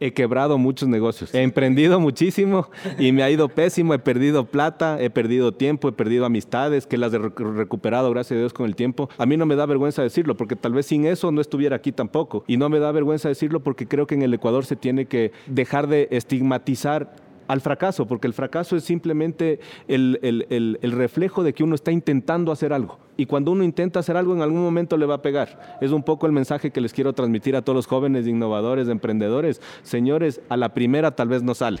He quebrado muchos negocios. He emprendido muchísimo y me ha ido pésimo. He perdido plata, he perdido tiempo, he perdido amistades que las he recuperado, gracias a Dios, con el tiempo. A mí no me da vergüenza decirlo porque tal vez sin eso no estuviera aquí tampoco. Y no me da vergüenza decirlo porque creo que en el Ecuador se tiene que dejar de estigmatizar al fracaso, porque el fracaso es simplemente el, el, reflejo de que uno está intentando hacer algo. Y cuando uno intenta hacer algo, en algún momento le va a pegar. Es un poco el mensaje que les quiero transmitir a todos los jóvenes, innovadores, emprendedores. Señores, a la primera tal vez no sale.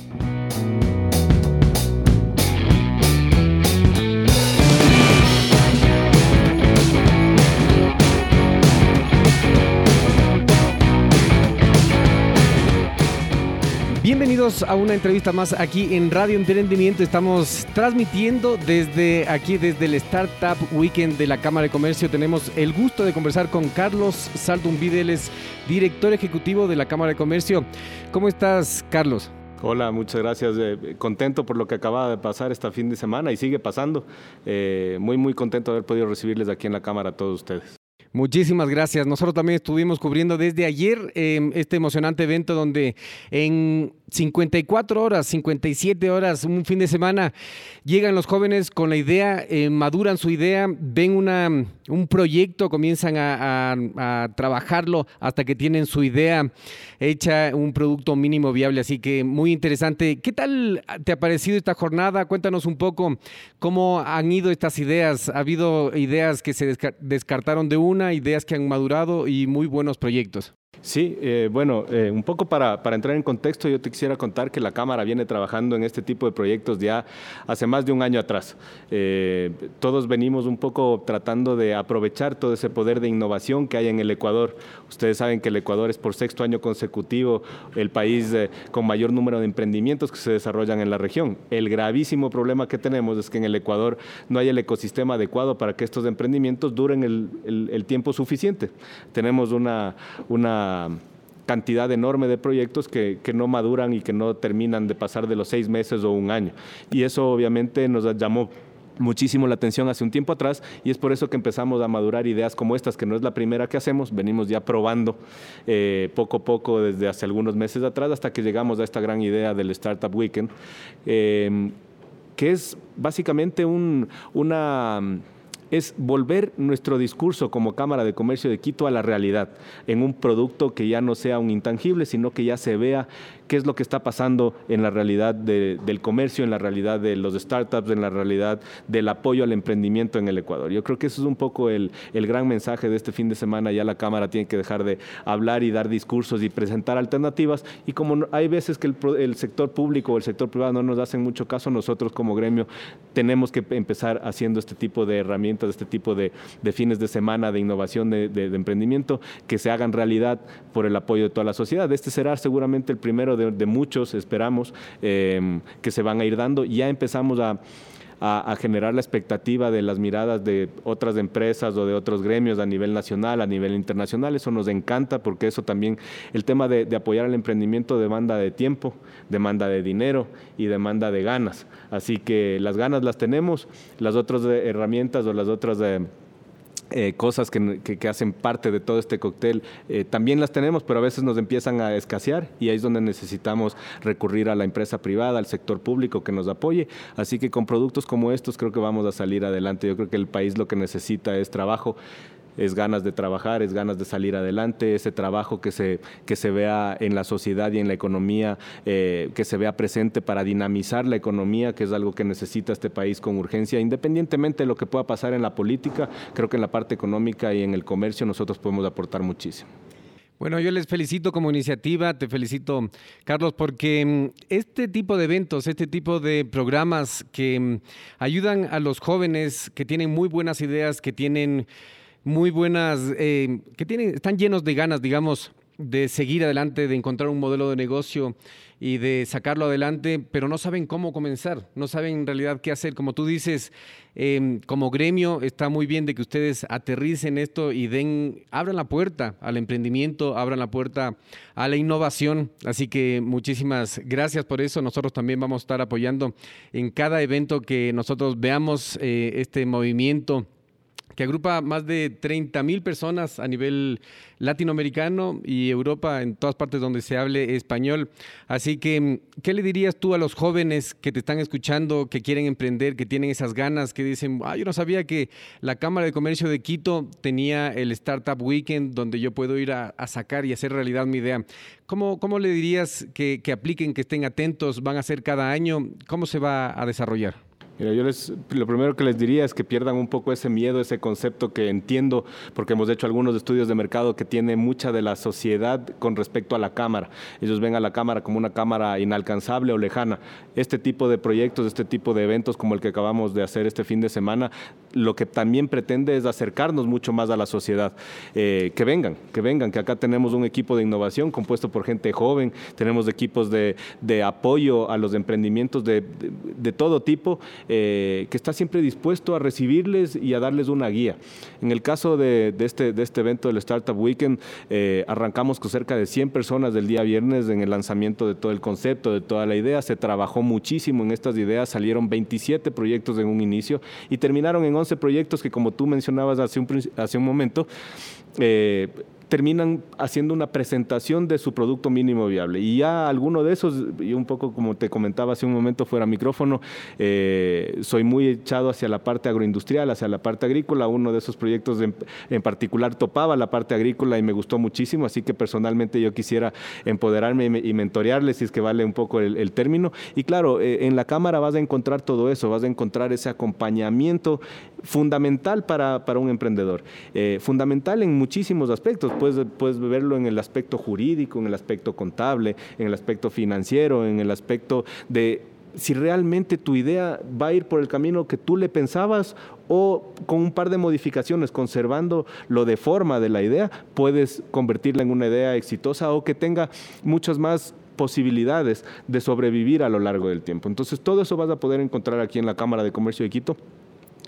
Bienvenidos a una entrevista más aquí en Radio Emprendimiento. Estamos transmitiendo desde aquí, desde el Startup Weekend de la Cámara de Comercio. Tenemos el gusto de conversar con Carlos Saldun Videles, director ejecutivo de la Cámara de Comercio. ¿Cómo estás, Carlos? Hola, muchas gracias. Eh, contento por lo que acaba de pasar este fin de semana y sigue pasando. Eh, muy, muy contento de haber podido recibirles aquí en la Cámara a todos ustedes. Muchísimas gracias. Nosotros también estuvimos cubriendo desde ayer em, este emocionante evento donde en 54 horas, 57 horas, un fin de semana, llegan los jóvenes con la idea, eh, maduran su idea, ven una, un proyecto, comienzan a, trabajarlo hasta que tienen su idea hecha, un producto mínimo viable. Así que muy interesante. ¿Qué tal te ha parecido esta jornada? Cuéntanos un poco cómo han ido estas ideas. ¿Ha habido ideas que se descartaron de una, ideas que han madurado y muy buenos proyectos? Sí, eh, bueno, eh, un poco para, para, entrar en contexto, yo te quisiera contar que la Cámara viene trabajando en este tipo de proyectos ya hace más de un año atrás. Eh, todos venimos un poco tratando de aprovechar todo ese poder de innovación que hay en el Ecuador. Ustedes saben que el Ecuador es por sexto año consecutivo el país con mayor número de emprendimientos que se desarrollan en la región. El gravísimo problema que tenemos es que en el Ecuador no hay el ecosistema adecuado para que estos emprendimientos duren el, el tiempo suficiente. Tenemos una... una cantidad enorme de proyectos que, no maduran y que no terminan de pasar de los seis meses o un año. Y eso obviamente nos llamó muchísimo la atención hace un tiempo atrás y es por eso que empezamos a madurar ideas como estas, que no es la primera que hacemos, venimos ya probando eh, poco a poco desde hace algunos meses atrás hasta que llegamos a esta gran idea del Startup Weekend, eh, que es básicamente un, una es volver nuestro discurso como Cámara de Comercio de Quito a la realidad, en un producto que ya no sea un intangible, sino que ya se vea qué es lo que está pasando en la realidad del comercio, en la realidad de los startups, en la realidad del apoyo al emprendimiento en el Ecuador. Yo creo que eso es un poco el, gran mensaje de este fin de semana. Ya la Cámara tiene que dejar de hablar y dar discursos y presentar alternativas. Y como hay veces que el, sector público o el sector privado no nos hacen mucho caso, nosotros como gremio tenemos que empezar haciendo este tipo de herramientas, este tipo de, fines de semana de innovación, de, de emprendimiento, que se hagan realidad por el apoyo de toda la sociedad. Este será seguramente el primero de de, muchos, esperamos, em, que se van a ir dando. Ya empezamos a, generar la expectativa de las miradas de otras empresas o de otros gremios a nivel nacional, a nivel internacional. Eso nos encanta porque eso también, el tema de, apoyar al emprendimiento demanda de tiempo, demanda de dinero y demanda de ganas. Así que las ganas las tenemos, las otras herramientas o las otras... Eh, eh, cosas que, que, hacen parte de todo este cóctel, eh, también las tenemos, pero a veces nos empiezan a escasear y ahí es donde necesitamos recurrir a la empresa privada, al sector público que nos apoye. Así que con productos como estos creo que vamos a salir adelante. Yo creo que el país lo que necesita es trabajo es ganas de trabajar, es ganas de salir adelante, ese trabajo que se, que se vea en la sociedad y en la economía, eh, que se vea presente para dinamizar la economía, que es algo que necesita este país con urgencia, independientemente de lo que pueda pasar en la política, creo que en la parte económica y en el comercio nosotros podemos aportar muchísimo. Bueno, yo les felicito como iniciativa, te felicito, Carlos, porque mm, este tipo de eventos, este tipo de programas que mm, ayudan a los jóvenes que tienen muy buenas ideas, que tienen muy buenas, eh, que tienen, están llenos de ganas, digamos, de seguir adelante, de encontrar un modelo de negocio y de sacarlo adelante, pero no saben cómo comenzar, no saben en realidad qué hacer. Como tú dices, em, como gremio está muy bien de que ustedes aterricen esto y den, abran la puerta al emprendimiento, abran la puerta a la innovación. Así que muchísimas gracias por eso. Nosotros también vamos a estar apoyando en cada evento que nosotros veamos eh, este movimiento que agrupa más de 30 mil personas a nivel latinoamericano y Europa, en todas partes donde se hable español. Así que, ¿qué le dirías tú a los jóvenes que te están escuchando, que quieren emprender, que tienen esas ganas, que dicen, ah, yo no sabía que la Cámara de Comercio de Quito tenía el Startup Weekend donde yo puedo ir a, sacar y hacer realidad mi idea? ¿Cómo, cómo le dirías que, que apliquen, que estén atentos, van a ser cada año? ¿Cómo se va a desarrollar? Mira, yo les, lo primero que les diría es que pierdan un poco ese miedo, ese concepto que entiendo, porque hemos hecho algunos estudios de mercado que tiene mucha de la sociedad con respecto a la cámara. Ellos ven a la cámara como una cámara inalcanzable o lejana. Este tipo de proyectos, este tipo de eventos como el que acabamos de hacer este fin de semana, lo que también pretende es acercarnos mucho más a la sociedad. Eh, que vengan, que vengan, que acá tenemos un equipo de innovación compuesto por gente joven, tenemos equipos de, apoyo a los emprendimientos de, de todo tipo. Eh, que está siempre dispuesto a recibirles y a darles una guía. En el caso de, este, este evento del Startup Weekend, eh, arrancamos con cerca de 100 personas del día viernes en el lanzamiento de todo el concepto, de toda la idea. Se trabajó muchísimo en estas ideas, salieron 27 proyectos en un inicio y terminaron en 11 proyectos que, como tú mencionabas hace un, hace un momento, eh, terminan haciendo una presentación de su producto mínimo viable. Y ya alguno de esos, y un poco como te comentaba hace un momento fuera micrófono, eh, soy muy echado hacia la parte agroindustrial, hacia la parte agrícola. Uno de esos proyectos en, particular topaba la parte agrícola y me gustó muchísimo, así que personalmente yo quisiera empoderarme y, mentorearles, si es que vale un poco el, término. Y claro, eh, en la cámara vas a encontrar todo eso, vas a encontrar ese acompañamiento fundamental para, para un emprendedor, eh, fundamental en muchísimos aspectos puedes, verlo en el aspecto jurídico, en el aspecto contable, en el aspecto financiero, en el aspecto de si realmente tu idea va a ir por el camino que tú le pensabas o con un par de modificaciones, conservando lo de forma de la idea, puedes convertirla en una idea exitosa o que tenga muchas más posibilidades de sobrevivir a lo largo del tiempo. Entonces, todo eso vas a poder encontrar aquí en la Cámara de Comercio de Quito.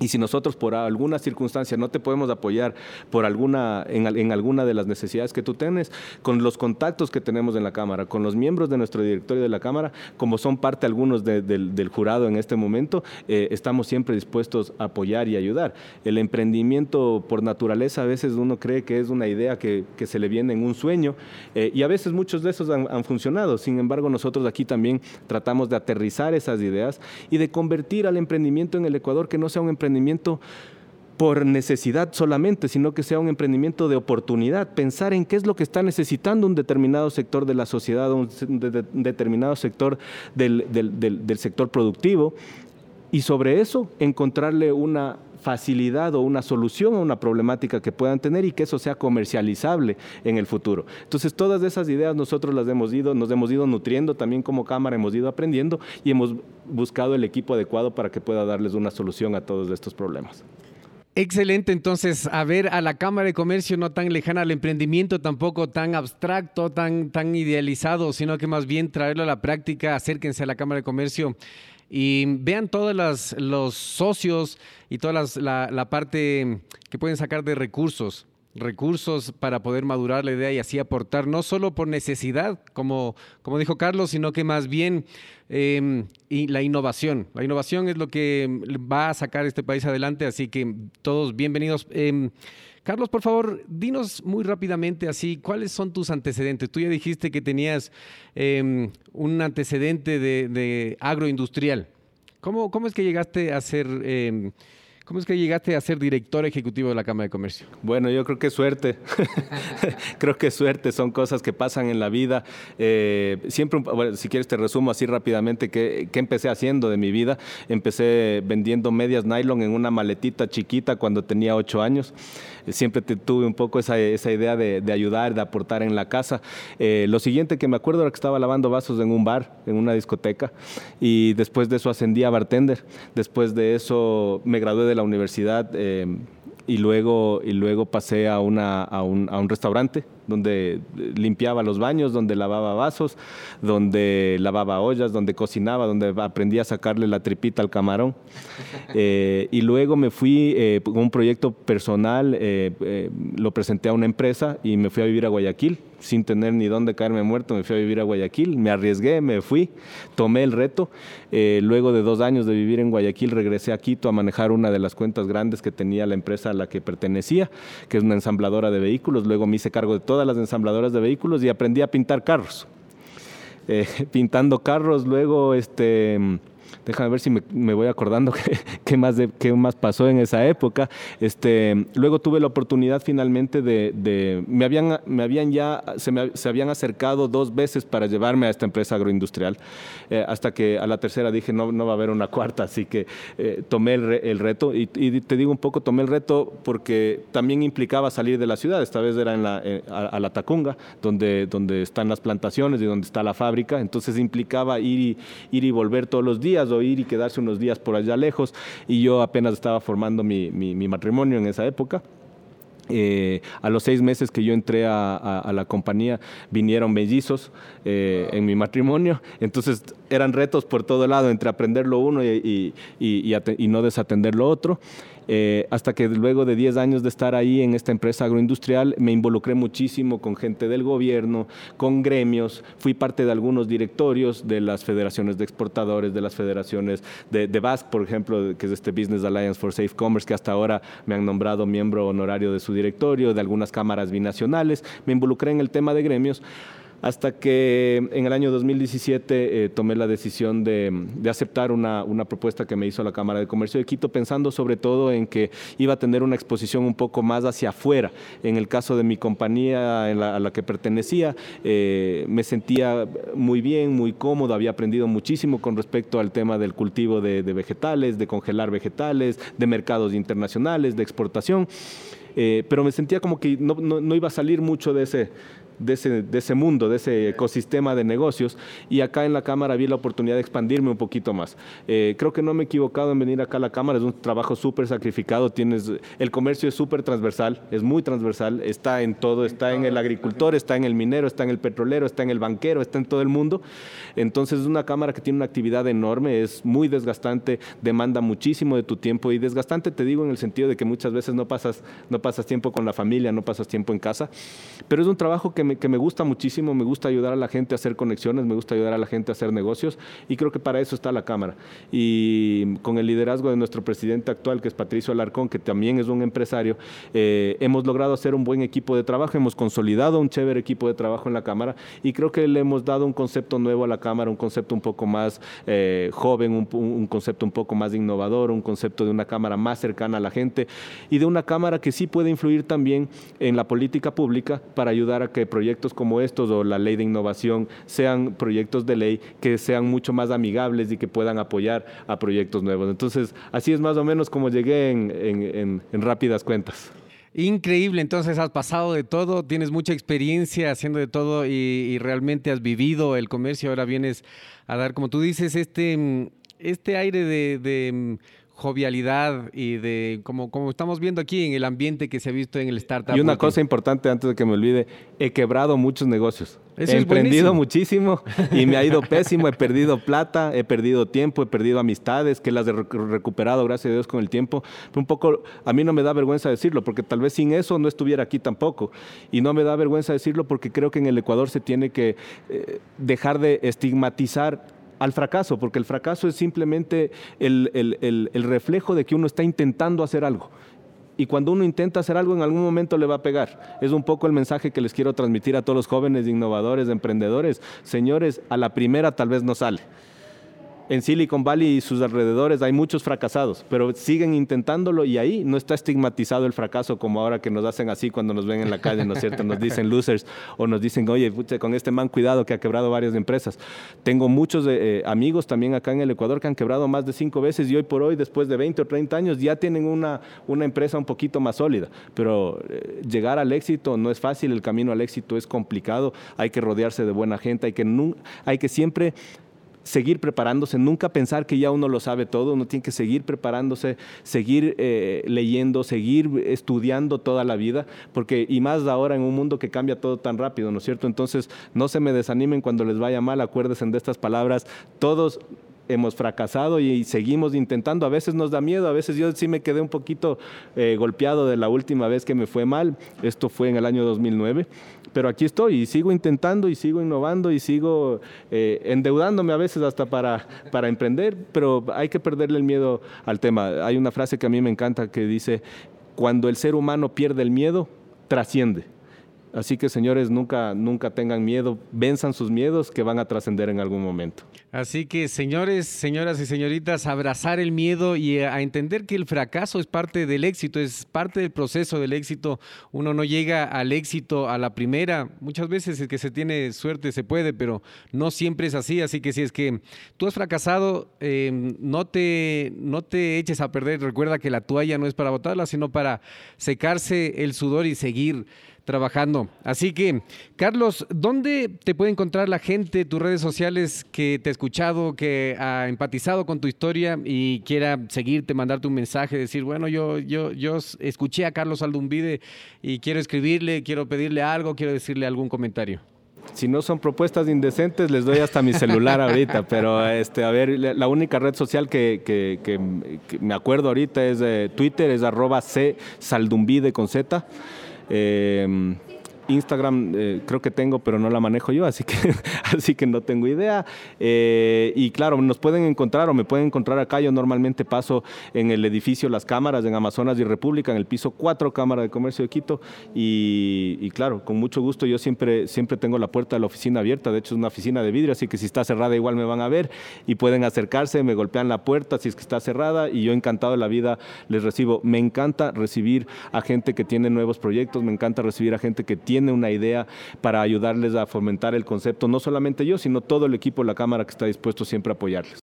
Y si nosotros por alguna circunstancia no te podemos apoyar por alguna, en, alguna de las necesidades que tú tienes, con los contactos que tenemos en la Cámara, con los miembros de nuestro directorio de la Cámara, como son parte algunos del jurado en este momento, eh, estamos siempre dispuestos a apoyar y ayudar. El emprendimiento por naturaleza a veces uno cree que es una idea que, se le viene en un sueño eh, y a veces muchos de esos han, han funcionado. Sin embargo, nosotros aquí también tratamos de aterrizar esas ideas y de convertir al emprendimiento en el Ecuador que no sea un emprendimiento emprendimiento por necesidad solamente, sino que sea un emprendimiento de oportunidad, pensar en qué es lo que está necesitando un determinado sector de la sociedad, un, determinado sector del, del sector productivo, y sobre eso encontrarle una facilidad o una solución a una problemática que puedan tener y que eso sea comercializable en el futuro. Entonces, todas esas ideas nosotros las hemos ido, nos hemos ido nutriendo también como cámara, hemos ido aprendiendo y hemos buscado el equipo adecuado para que pueda darles una solución a todos estos problemas. Excelente, entonces, a ver a la Cámara de Comercio no tan lejana al emprendimiento, tampoco tan abstracto, tan, tan idealizado, sino que más bien traerlo a la práctica, acérquense a la Cámara de Comercio y vean todos los socios y toda la, parte que pueden sacar de recursos recursos para poder madurar la idea y así aportar, no solo por necesidad, como, como dijo Carlos, sino que más bien em, y la innovación. La innovación es lo que va a sacar este país adelante, así que todos bienvenidos. Em, Carlos, por favor, dinos muy rápidamente así, ¿cuáles son tus antecedentes? Tú ya dijiste que tenías em, un antecedente de, agroindustrial. ¿Cómo, ¿Cómo, es que llegaste a ser ¿Cómo es que llegaste a ser director ejecutivo de la Cámara de Comercio? Bueno, yo creo que suerte. creo que suerte son cosas que pasan en la vida. Eh, siempre, bueno, si quieres te resumo así rápidamente qué, empecé haciendo de mi vida. Empecé vendiendo medias nylon en una maletita chiquita cuando tenía ocho años. siempre tuve un poco esa, idea de, ayudar, de aportar en la casa. Eh, lo siguiente que me acuerdo era que estaba lavando vasos en un bar, en una discoteca, y después de eso ascendí a bartender. Después de eso me gradué de la universidad. Eh, y luego, y luego pasé a, una, a, un, a un restaurante donde limpiaba los baños, donde lavaba vasos, donde lavaba ollas, donde cocinaba, donde aprendí a sacarle la tripita al camarón. Eh, y luego me fui eh, con un proyecto personal, eh, lo presenté a una empresa y me fui a vivir a Guayaquil sin tener ni dónde caerme muerto, me fui a vivir a Guayaquil, me arriesgué, me fui, tomé el reto. luego de dos años de vivir en Guayaquil, regresé a Quito a manejar una de las cuentas grandes que tenía la empresa a la que pertenecía, que es una ensambladora de vehículos. Luego me hice cargo de todo todas las ensambladoras de vehículos y aprendí a pintar carros. Eh, pintando carros, luego este déjame ver si me, voy acordando qué, más qué más pasó en esa época. Este, luego tuve la oportunidad finalmente de, me, habían, me habían ya, se, me, se habían acercado dos veces para llevarme a esta empresa agroindustrial, eh, hasta que a la tercera dije, no, no va a haber una cuarta, así que eh, tomé el, reto. Y, te digo un poco, tomé el reto porque también implicaba salir de la ciudad, esta vez era en la, eh, a, la Tacunga, donde, donde están las plantaciones y donde está la fábrica, entonces implicaba ir ir y volver todos los días ir y quedarse unos días por allá lejos. Y yo apenas estaba formando mi, matrimonio en esa época. Eh, a los seis meses que yo entré a, la compañía vinieron mellizos eh, en mi matrimonio, entonces eran retos por todo lado entre aprender lo uno y, y no desatender lo otro. Eh, hasta que luego de 10 años de estar ahí en esta empresa agroindustrial me involucré muchísimo con gente del gobierno, con gremios, fui parte de algunos directorios de las federaciones de exportadores, de las federaciones de, de BASC, por ejemplo, que es este Business Alliance for Safe Commerce, que hasta ahora me han nombrado miembro honorario de su directorio, de algunas cámaras binacionales, me involucré en el tema de gremios hasta que en el año 2017 eh, tomé la decisión de, aceptar una, propuesta que me hizo la Cámara de Comercio de Quito, pensando sobre todo en que iba a tener una exposición un poco más hacia afuera. En el caso de mi compañía a la que pertenecía, eh, me sentía muy bien, muy cómodo, había aprendido muchísimo con respecto al tema del cultivo de, vegetales, de congelar vegetales, de mercados internacionales, de exportación. Eh, pero me sentía como que no, iba a salir mucho de ese, de ese, de ese mundo, de ese ecosistema de negocios y acá en la Cámara vi la oportunidad de expandirme un poquito más. Eh, creo que no me he equivocado en venir acá a la Cámara, es un trabajo súper sacrificado, tienes, el comercio es súper transversal, es muy transversal, está en todo, está en el agricultor, está en el minero, está en el petrolero, está en el banquero, está en todo el mundo. Entonces es una Cámara que tiene una actividad enorme, es muy desgastante, demanda muchísimo de tu tiempo y desgastante te digo en el sentido de que muchas veces no pasas, no pasas tiempo con la familia, no pasas tiempo en casa, pero es un trabajo que que me, gusta muchísimo, me gusta ayudar a la gente a hacer conexiones, me gusta ayudar a la gente a hacer negocios y creo que para eso está la Cámara. Y con el liderazgo de nuestro presidente actual, que es Patricio Alarcón, que también es un empresario, eh, hemos logrado hacer un buen equipo de trabajo, hemos consolidado un chévere equipo de trabajo en la Cámara y creo que le hemos dado un concepto nuevo a la Cámara, un concepto un poco más eh, joven, un, un concepto un poco más innovador, un concepto de una Cámara más cercana a la gente y de una Cámara que sí puede influir también en la política pública para ayudar a que proyectos como estos o la ley de innovación sean proyectos de ley que sean mucho más amigables y que puedan apoyar a proyectos nuevos. Entonces, así es más o menos como llegué en, rápidas cuentas. Increíble, entonces has pasado de todo, tienes mucha experiencia haciendo de todo y, realmente has vivido el comercio, ahora vienes a dar, como tú dices, este, este aire de jovialidad y de como, como estamos viendo aquí en el ambiente que se ha visto en el startup. Y una cosa importante antes de que me olvide, he quebrado muchos negocios. he emprendido muchísimo y me ha ido pésimo, he perdido plata, he perdido tiempo, he perdido amistades que las he recuperado gracias a Dios con el tiempo. un poco a mí no me da vergüenza decirlo porque tal vez sin eso no estuviera aquí tampoco y no me da vergüenza decirlo porque creo que en el Ecuador se tiene que eh, dejar de estigmatizar al fracaso, porque el fracaso es simplemente el, reflejo de que uno está intentando hacer algo. Y cuando uno intenta hacer algo, en algún momento le va a pegar. Es un poco el mensaje que les quiero transmitir a todos los jóvenes innovadores, emprendedores. Señores, a la primera tal vez no sale en Silicon Valley y sus alrededores hay muchos fracasados, pero siguen intentándolo y ahí no está estigmatizado el fracaso como ahora que nos hacen así cuando nos ven en la calle, ¿no es cierto? Nos dicen losers o nos dicen, oye, con este man cuidado que ha quebrado varias empresas. Tengo muchos eh, amigos también acá en el Ecuador que han quebrado más de cinco veces y hoy por hoy, después de 20 o 30 años, ya tienen una, una empresa un poquito más sólida. Pero eh, llegar al éxito no es fácil, el camino al éxito es complicado, hay que rodearse de buena gente, hay que, hay que siempre seguir preparándose, nunca pensar que ya uno lo sabe todo, uno tiene que seguir preparándose, seguir eh, leyendo, seguir estudiando toda la vida, porque y más ahora en un mundo que cambia todo tan rápido, ¿no es cierto? Entonces, no se me desanimen cuando les vaya mal, acuérdense de estas palabras, todos hemos fracasado y, seguimos intentando. A veces nos da miedo, a veces yo sí me quedé un poquito eh, golpeado de la última vez que me fue mal. Esto fue en el año 2009. Pero aquí estoy y sigo intentando y sigo innovando y sigo eh, endeudándome a veces hasta para, para emprender, pero hay que perderle el miedo al tema. Hay una frase que a mí me encanta que dice, cuando el ser humano pierde el miedo, trasciende. Así que señores, nunca, nunca tengan miedo, venzan sus miedos que van a trascender en algún momento. Así que señores, señoras y señoritas, abrazar el miedo y a entender que el fracaso es parte del éxito, es parte del proceso del éxito. Uno no llega al éxito a la primera. Muchas veces es que se tiene suerte se puede, pero no siempre es así. Así que si es que tú has fracasado, em, no, te, no te eches a perder. Recuerda que la toalla no es para botarla, sino para secarse el sudor y seguir trabajando. Así que, Carlos, ¿dónde te puede encontrar la gente, tus redes sociales que te ha escuchado, que ha empatizado con tu historia y quiera seguirte, mandarte un mensaje, decir, bueno, yo, yo, yo escuché a Carlos Aldumbide y quiero escribirle, quiero pedirle algo, quiero decirle algún comentario? Si no son propuestas indecentes, les doy hasta mi celular ahorita, pero este, a ver, la única red social que, me acuerdo ahorita es de Twitter, es arroba C con Z. Eh, Instagram eh, creo que tengo, pero no la manejo yo, así que, así que no tengo idea. Eh, y claro, nos pueden encontrar o me pueden encontrar acá. Yo normalmente paso en el edificio Las Cámaras, en Amazonas y República, en el piso 4, Cámara de Comercio de Quito. Y, claro, con mucho gusto, yo siempre, siempre tengo la puerta de la oficina abierta. De hecho, es una oficina de vidrio, así que si está cerrada, igual me van a ver y pueden acercarse, me golpean la puerta si es que está cerrada. Y yo, encantado de la vida, les recibo. Me encanta recibir a gente que tiene nuevos proyectos, me encanta recibir a gente que tiene tiene una idea para ayudarles a fomentar el concepto, no solamente yo, sino todo el equipo de la Cámara que está dispuesto siempre a apoyarles.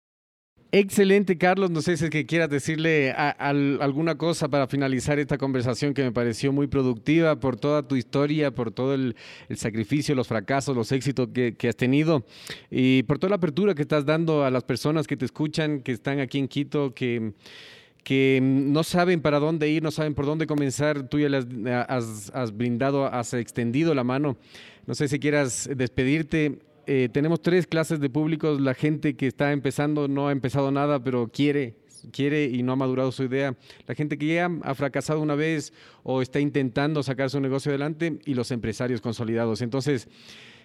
Excelente, Carlos. No sé si es que quieras decirle alguna cosa para finalizar esta conversación que me pareció muy productiva por toda tu historia, por todo el, sacrificio, los fracasos, los éxitos que, has tenido y por toda la apertura que estás dando a las personas que te escuchan, que están aquí en Quito, que que no saben para dónde ir, no saben por dónde comenzar. Tú ya les has, brindado, has extendido la mano. No sé si quieras despedirte. Eh, tenemos tres clases de públicos. La gente que está empezando no ha empezado nada, pero quiere, quiere y no ha madurado su idea. La gente que ya ha fracasado una vez o está intentando sacar su negocio adelante y los empresarios consolidados. Entonces,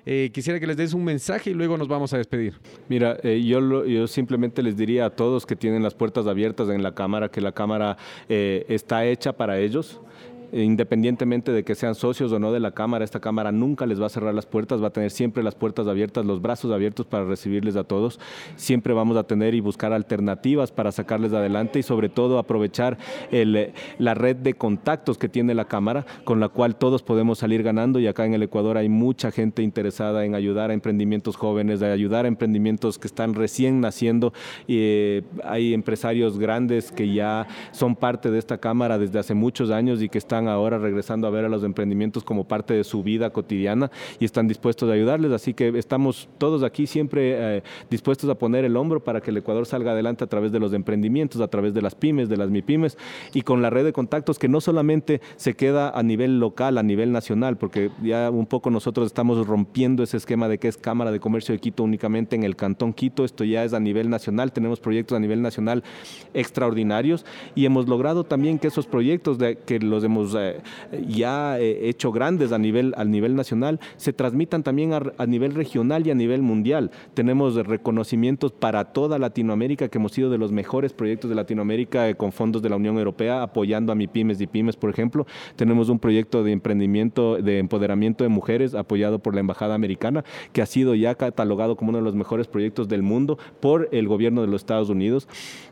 eh, quisiera que les des un mensaje y luego nos vamos a despedir. Mira, eh, yo, yo simplemente les diría a todos que tienen las puertas abiertas en la Cámara que la Cámara eh, está hecha para ellos independientemente de que sean socios o no de la Cámara, esta Cámara nunca les va a cerrar las puertas, va a tener siempre las puertas abiertas, los brazos abiertos para recibirles a todos. Siempre vamos a tener y buscar alternativas para sacarles adelante y sobre todo aprovechar la red de contactos que tiene la Cámara, con la cual todos podemos salir ganando y acá en el Ecuador hay mucha gente interesada en ayudar a emprendimientos jóvenes, de ayudar a emprendimientos que están recién naciendo. Eh, hay empresarios grandes que ya son parte de esta Cámara desde hace muchos años y que están ahora regresando a ver a los emprendimientos como parte de su vida cotidiana y están dispuestos a ayudarles. Así que estamos todos aquí siempre eh, dispuestos a poner el hombro para que el Ecuador salga adelante a través de los emprendimientos, a través de las pymes, de las MIPYMES y con la red de contactos que no solamente se queda a nivel local, a nivel nacional, porque ya un poco nosotros estamos rompiendo ese esquema de que es Cámara de Comercio de Quito únicamente en el Cantón Quito, esto ya es a nivel nacional, tenemos proyectos a nivel nacional extraordinarios y hemos logrado también que esos proyectos que los hemos eh, ya eh, hecho grandes a nivel, a nivel nacional, se transmitan también a, nivel regional y a nivel mundial. Tenemos reconocimientos para toda Latinoamérica, que hemos sido de los mejores proyectos de Latinoamérica con fondos de la Unión Europea, apoyando a MIPIMES y PYMES, por ejemplo. Tenemos un proyecto de emprendimiento, de empoderamiento de mujeres, apoyado por la Embajada Americana, que ha sido ya catalogado como uno de los mejores proyectos del mundo por el gobierno de los Estados Unidos.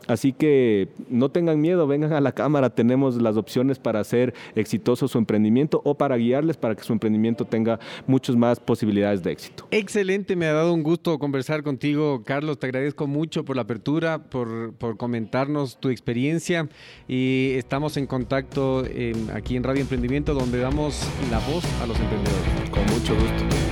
Así que no tengan miedo, vengan a la Cámara, tenemos las opciones para hacer exitoso su emprendimiento o para guiarles para que su emprendimiento tenga muchas más posibilidades de éxito. Excelente, me ha dado un gusto conversar contigo, Carlos. Te agradezco mucho por la apertura, por, comentarnos tu experiencia y estamos en contacto aquí en Radio Emprendimiento donde damos la voz a los emprendedores. Con mucho gusto.